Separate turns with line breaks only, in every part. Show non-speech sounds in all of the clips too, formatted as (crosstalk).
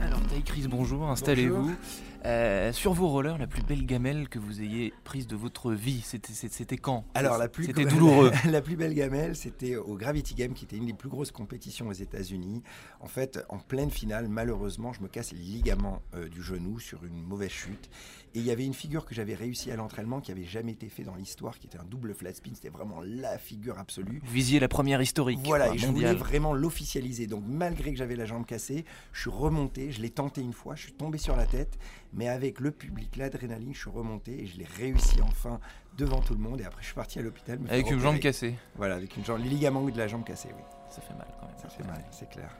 Alors, Chris, bonjour, installez-vous. Euh, sur vos rollers, la plus belle gamelle que vous ayez prise de votre vie, c'était quand?
Alors, la plus
C'était douloureux. (laughs)
la plus belle gamelle, c'était au Gravity Game, qui était une des plus grosses compétitions aux États-Unis. En fait, en pleine finale, malheureusement, je me casse les ligaments euh, du genou sur une mauvaise chute. Et il y avait une figure que j'avais réussi à l'entraînement qui avait jamais été fait dans l'histoire, qui était un double flat spin. C'était vraiment la figure absolue.
Vous visiez la première historique.
Voilà, et je voulais vraiment l'officialiser. Donc, malgré que j'avais la jambe cassée, je suis remonté, je l'ai tenté une fois, je suis tombé sur la tête, mais avec le public, l'adrénaline, je suis remonté et je l'ai réussi enfin devant tout le monde. Et après, je suis parti à l'hôpital.
Avec une jambe cassée.
Voilà, avec une jambe, les ligaments de la jambe cassée, oui.
Ça fait mal quand même.
Ça fait mal, c'est clair.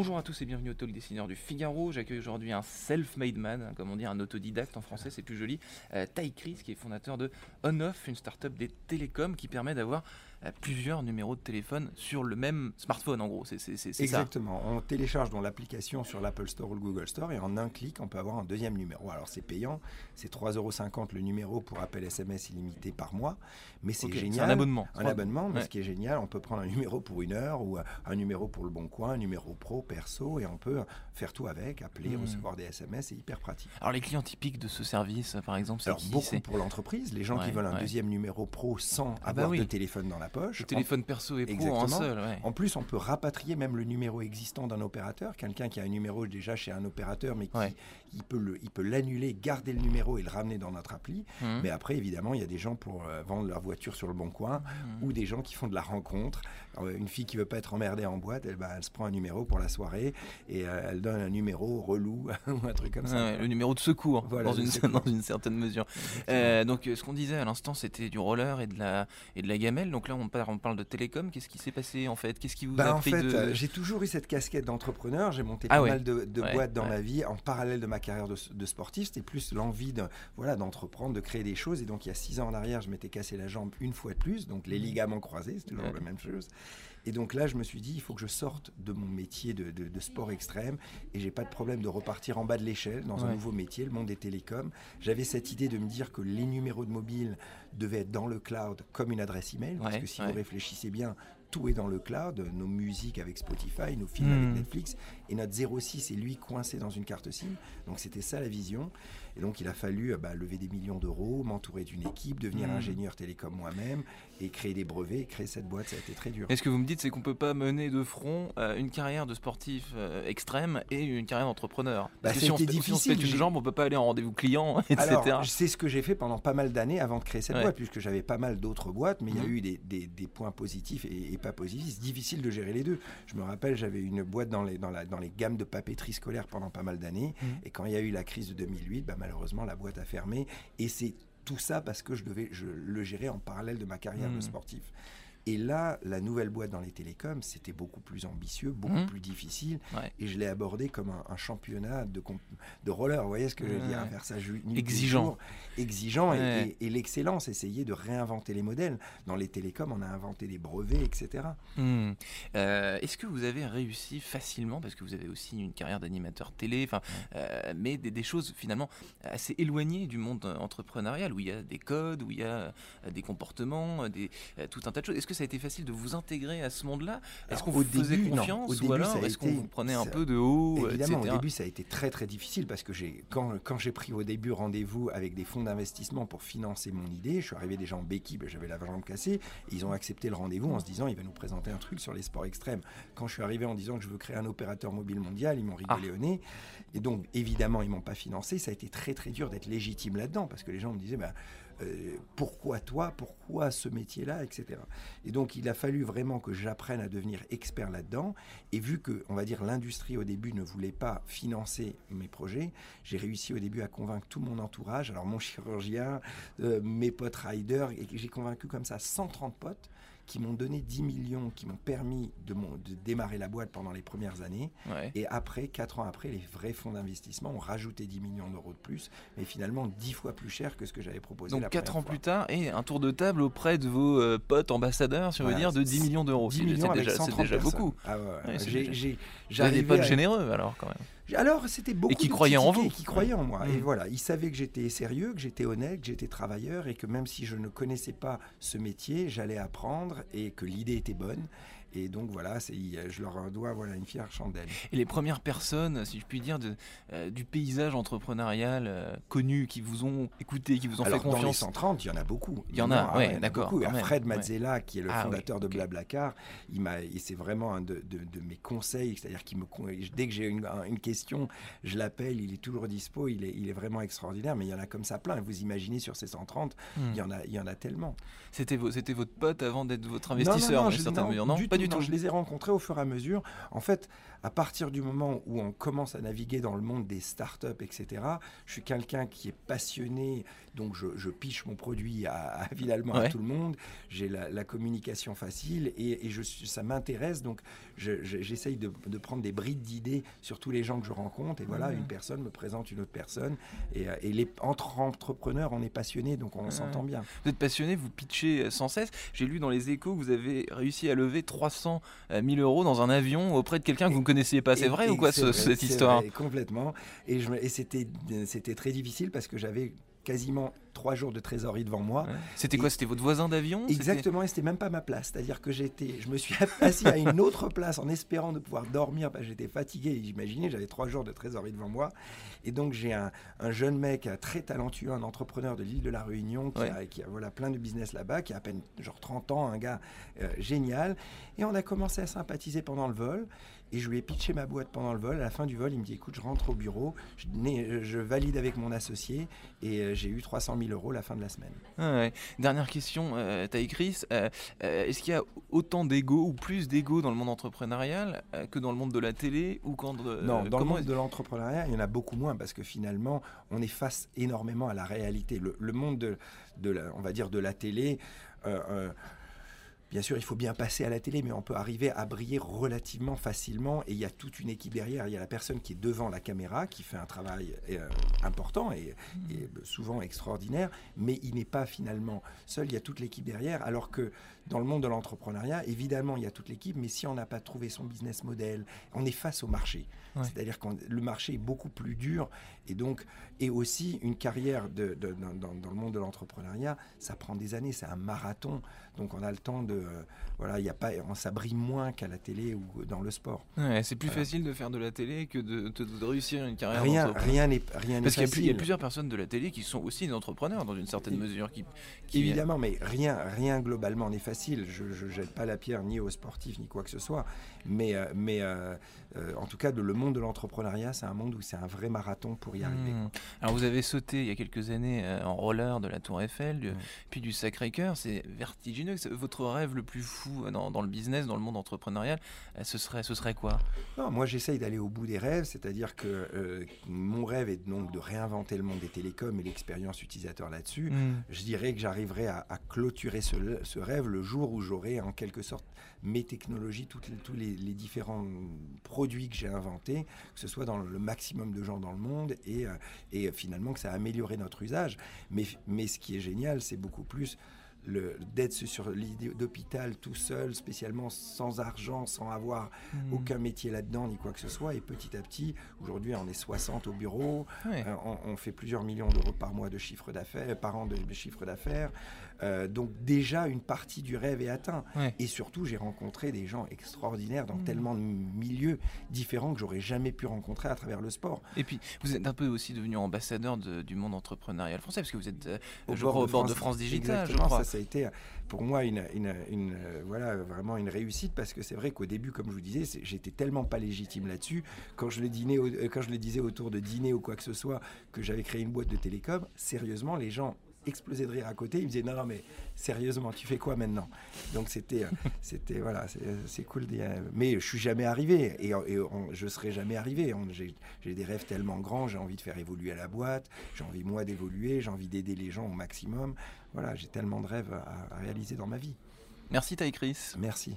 Bonjour à tous et bienvenue au Talk Dessineur du Figaro. J'accueille aujourd'hui un self-made man, hein, comme on dit, un autodidacte en français, c'est plus joli. Euh, Chris, qui est fondateur de On-Off, une start-up des télécoms qui permet d'avoir plusieurs numéros de téléphone sur le même smartphone, en gros. C'est
Exactement. On télécharge dans l'application sur l'Apple Store ou le Google Store et en un clic, on peut avoir un deuxième numéro. Alors, c'est payant. C'est 3,50€ le numéro pour appel SMS illimité par mois. Mais c'est génial.
un abonnement.
Un abonnement, mais ce qui est génial, on peut prendre un numéro pour une heure ou un numéro pour le Bon Coin, un numéro pro, perso, et on peut faire tout avec, appeler, hmm. recevoir des SMS, c'est hyper pratique.
Alors, les clients typiques de ce service, par exemple,
c'est beaucoup pour l'entreprise, les gens qui veulent un deuxième numéro pro sans ah bah avoir de téléphone dans la poche.
Le téléphone perso et pro en seul.
En plus, on peut rapatrier même le numéro existant d'un opérateur. Quelqu'un qui a un numéro déjà chez un opérateur, mais qui il peut le, il peut l'annuler, garder le numéro et le ramener dans notre appli. Mmh. Mais après, évidemment, il y a des gens pour euh, vendre leur voiture sur le bon coin mmh. ou des gens qui font de la rencontre. une fille qui veut pas être emmerdée en boîte, elle, bah, elle se prend un numéro pour la soirée et euh, elle donne un numéro relou (laughs) ou un truc comme ça.
le numéro de secours, dans, une, (laughs) dans, une, certaine mesure. Euh, donc, ce qu'on disait à l'instant, c'était du roller et de la et de la gamelle. Donc là, on parle, on parle de télécom. Qu'est-ce qui s'est passé en fait? Qu'est-ce qui vous
bah,
a
en fait, J'ai toujours eu cette casquette d'entrepreneur. J'ai monté ah pas mal de, boîtes dans ma vie en parallèle de ma carrière de, sportif. C'était plus l'envie de voilà d'entreprendre, de créer des choses. Et donc il y a six ans en arrière, je m'étais cassé la jambe une fois de plus. Donc les mmh. ligaments croisés, c'est toujours la même chose. Et donc là, je me suis dit, il faut que je sorte de mon métier de, sport extrême et j'ai pas de problème de repartir en bas de l'échelle dans un nouveau métier, le monde des télécoms. J'avais cette idée de me dire que les numéros de mobile devaient être dans le cloud comme une adresse email, parce que si vous réfléchissez bien, tout est dans le cloud, nos musiques avec Spotify, nos films avec hmm. Netflix, et notre 06 est lui coincé dans une carte SIM. Donc c'était ça la vision. Et donc il a fallu euh, bah, lever des millions d'euros, m'entourer d'une équipe, devenir hmm. ingénieur télécom moi-même, et créer des brevets, et créer cette boîte, ça a été très dur.
Et ce que vous me dites, c'est qu'on ne peut pas mener de front euh, une carrière de sportif euh, extrême et une carrière d'entrepreneur.
Bah, si, on, difficile.
si on se une jambe, on peut pas aller en rendez-vous client, (laughs) etc.
c'est ce que j'ai fait pendant pas mal d'années avant de créer cette boîte, puisque j'avais pas mal d'autres boîtes, mais il y a hmm. eu des, des, points positifs et, et pas positifs. C'est difficile de gérer les deux. Je me rappelle, j'avais une boîte dans les, dans, la, dans les gammes de papeterie scolaire pendant pas mal d'années. Mmh. Et quand il y a eu la crise de 2008, bah, malheureusement, la boîte a fermé. Et c'est tout ça parce que je devais je le gérer en parallèle de ma carrière de mmh. sportif. Et là, la nouvelle boîte dans les télécoms, c'était beaucoup plus ambitieux, beaucoup mmh. plus difficile. Et je l'ai abordé comme un, championnat de, de roller. Vous voyez ce que je veux dire Faire ça
exigeant.
exigeant. Et, l'excellence, essayer de réinventer les modèles. Dans les télécoms, on a inventé des brevets, etc.
Mmh. Euh, est-ce que vous avez réussi facilement, parce que vous avez aussi une carrière d'animateur télé, euh, mais des, choses finalement assez éloignées du monde entrepreneurial, où il y a des codes, où il y a des comportements, des, tout un tas de choses que ça a été facile de vous intégrer à ce monde-là Est-ce qu'on vous faisait confiance ou alors est-ce qu'on vous prenait un peu de haut
Évidemment, au début, ça a été très très difficile parce que quand, quand j'ai pris au début rendez-vous avec des fonds d'investissement pour financer mon idée, je suis arrivé déjà en béquille, ben, j'avais la jambe cassée, et ils ont accepté le rendez-vous en se disant il va nous présenter un truc sur les sports extrêmes. Quand je suis arrivé en disant que je veux créer un opérateur mobile mondial, ils m'ont rigolé ah. au nez. Et donc, évidemment, ils m'ont pas financé. Ça a été très très dur d'être légitime là-dedans parce que les gens me disaient bah, euh, pourquoi toi, pourquoi ce métier-là, etc. Et donc il a fallu vraiment que j'apprenne à devenir expert là-dedans. Et vu que, on va dire, l'industrie au début ne voulait pas financer mes projets, j'ai réussi au début à convaincre tout mon entourage, alors mon (laughs) chirurgien, euh, mes potes riders, et j'ai convaincu comme ça 130 potes qui m'ont donné 10 millions, qui m'ont permis de, de, démarrer la boîte pendant les premières années. Et après, 4 ans après, les vrais fonds d'investissement ont rajouté 10 millions d'euros de plus, mais finalement 10 fois plus cher que ce que j'avais proposé
Donc 4 ans plus tard, et un tour de table auprès de vos euh, potes ambassadeurs, si on veut dire, de 10 millions d'euros.
C'est déjà,
déjà beaucoup.
Ah ouais,
ouais, potes généreux alors quand même.
Alors, c'était beaucoup.
Et qui croyaient en vous.
qui croyaient en moi. Et mm. voilà, ils savaient que j'étais sérieux, que j'étais honnête, que j'étais travailleur et que même si je ne connaissais pas ce métier, j'allais apprendre et que l'idée était bonne. Et donc voilà, je leur dois voilà, une fière chandelle.
Et les premières personnes, si je puis dire, de, euh, du paysage entrepreneurial euh, connu qui vous ont écouté, qui vous ont fait confiance
Dans les 130, il y en a beaucoup.
Il y en a, oui, d'accord.
Fred Mazzella, qui est le ah fondateur de Blablacar, il m'a, c'est vraiment un de, de, mes conseils, c'est-à-dire qu'il me, dès que j'ai une, une, question, je l'appelle, il est toujours dispo, il est, il est vraiment extraordinaire, mais il y en a comme ça plein. Vous imaginez sur ces 130, hmm. il, y en a, il y en a tellement.
C'était, c'était votre pote avant d'être votre investisseur, non, non, non, non, pas
je les ai rencontrés au fur et à mesure. En fait, à partir du moment où on commence à naviguer dans le monde des startups, etc., je suis quelqu'un qui est passionné, donc je, piche mon produit à, à (laughs) à tout le monde. J'ai la, communication facile et, je, ça m'intéresse, donc j'essaye de, prendre des brides d'idées sur tous les gens que je rencontre. Et voilà, une personne me présente une autre personne. Et, euh, les, entre entrepreneurs, on est passionné, donc on s'entend bien.
Vous êtes passionné, vous pitchez sans cesse. J'ai lu dans les échos que vous avez réussi à lever 300 000 euros dans un avion auprès de quelqu'un que vous ne connaissiez pas. C'est vrai ou quoi cette histoire
Complètement. Et, et c'était très difficile parce que j'avais quasiment trois jours de trésorerie devant moi.
C'était quoi C'était votre voisin d'avion
Exactement, et c'était même pas ma place. C'est-à-dire que j'étais, je me suis (laughs) assis à une autre place en espérant de pouvoir dormir. Parce que j'étais fatigué, imaginez, j'avais trois jours de trésorerie devant moi. Et donc j'ai un, jeune mec très talentueux, un entrepreneur de l'île de la Réunion qui, a, voilà, plein de business là-bas, qui a à peine genre 30 ans, un gars euh, génial. Et on a commencé à sympathiser pendant le vol. Et je lui ai pitché ma boîte pendant le vol. À la fin du vol, il me dit écoute, je rentre au bureau, je, je valide avec mon associé et euh, j'ai eu 300 000 euros la fin de la semaine.
Ah Dernière question, euh, Chris. Euh, euh, est-ce qu'il y a autant d'ego ou plus d'ego dans le monde entrepreneurial que dans le monde de la télé ou quand
Non, dans le monde de l'entrepreneuriat, il y en a beaucoup moins parce que finalement, on est face énormément à la réalité. Le, monde de, de la, on va dire de la télé. Bien sûr, il faut bien passer à la télé, mais on peut arriver à briller relativement facilement. Et il y a toute une équipe derrière. Il y a la personne qui est devant la caméra, qui fait un travail euh, important et, souvent extraordinaire, mais il n'est pas finalement seul. Il y a toute l'équipe derrière. Alors que dans le monde de l'entrepreneuriat, évidemment, il y a toute l'équipe, mais si on n'a pas trouvé son business model, on est face au marché. C'est-à-dire que le marché est beaucoup plus dur et donc et aussi une carrière de, dans, dans, le monde de l'entrepreneuriat, ça prend des années, c'est un marathon. Donc on a le temps de euh, voilà, il y a pas, on s'abrille moins qu'à la télé ou dans le sport.
c'est plus facile de faire de la télé que de, de, réussir une carrière.
Rien, rien n'est rien
Parce qu'il y, a plusieurs personnes de la télé qui sont aussi des entrepreneurs dans une certaine mesure. Qui,
Évidemment, mais rien, rien globalement n'est facile. Je ne jette pas la pierre ni aux sportifs ni quoi que ce soit. Mais, euh, mais euh, en tout cas, de, le monde de l'entrepreneuriat, c'est un monde où c'est un vrai marathon pour y arriver. Hmm.
Alors vous avez sauté il y a quelques années en roller de la Tour Eiffel, puis du Sacré-Cœur. C'est vertigineux. Votre rêve le plus fou dans, dans, le business, dans le monde entrepreneurial, euh, ce serait, ce serait quoi?
Non, Moi, j'essaye d'aller au bout des rêves, c'est-à-dire que euh, mon rêve est donc de réinventer le monde des télécoms et l'expérience utilisateur là-dessus. Hmm. Je dirais que j'arriverai à, clôturer ce, ce, rêve le jour où j'aurai en quelque sorte mes technologies, tous les, les, différents produits que j'ai inventés, que ce soit dans le maximum de gens dans le monde et, euh, et finalement que ça a amélioré notre usage. Mais, mais ce qui est génial, c'est beaucoup plus d'être sur lit d'hôpital tout seul, spécialement sans argent, sans avoir hmm. aucun métier là-dedans ni quoi que ce soit. Et petit à petit, aujourd'hui, on est 60 au bureau, euh, on, fait plusieurs millions d'euros par mois de chiffre d'affaires, par an de chiffre d'affaires. Euh, donc déjà, une partie du rêve est atteinte. Et surtout, j'ai rencontré des gens extraordinaires dans mmh. tellement de milieux différents que j'aurais jamais pu rencontrer à travers le sport.
Et puis, vous êtes un peu aussi devenu ambassadeur du monde entrepreneurial français, parce que vous êtes euh, au, bord, de, France, de France Digital, je crois.
Ça, ça a été pour moi une, euh, voilà, vraiment une réussite, parce que c'est vrai qu'au début, comme je vous disais, j'étais tellement pas légitime là-dessus. Je le dînais, quand je le disais autour de dîner ou quoi que ce soit, que j'avais créé une boîte de télécom, sérieusement, les gens explosé de rire à côté. Il me disait non, non, mais sérieusement, tu fais quoi maintenant? Donc c'était, euh, (laughs) c'était voilà, c'est cool. Mais je suis jamais arrivé et, je serai jamais arrivé. J'ai des rêves tellement grands, j'ai envie de faire évoluer la boîte, j'ai envie moi d'évoluer, j'ai envie d'aider les gens au maximum. Voilà, j'ai tellement de rêves à, à réaliser dans ma vie.
Merci Taï Chris.
Merci.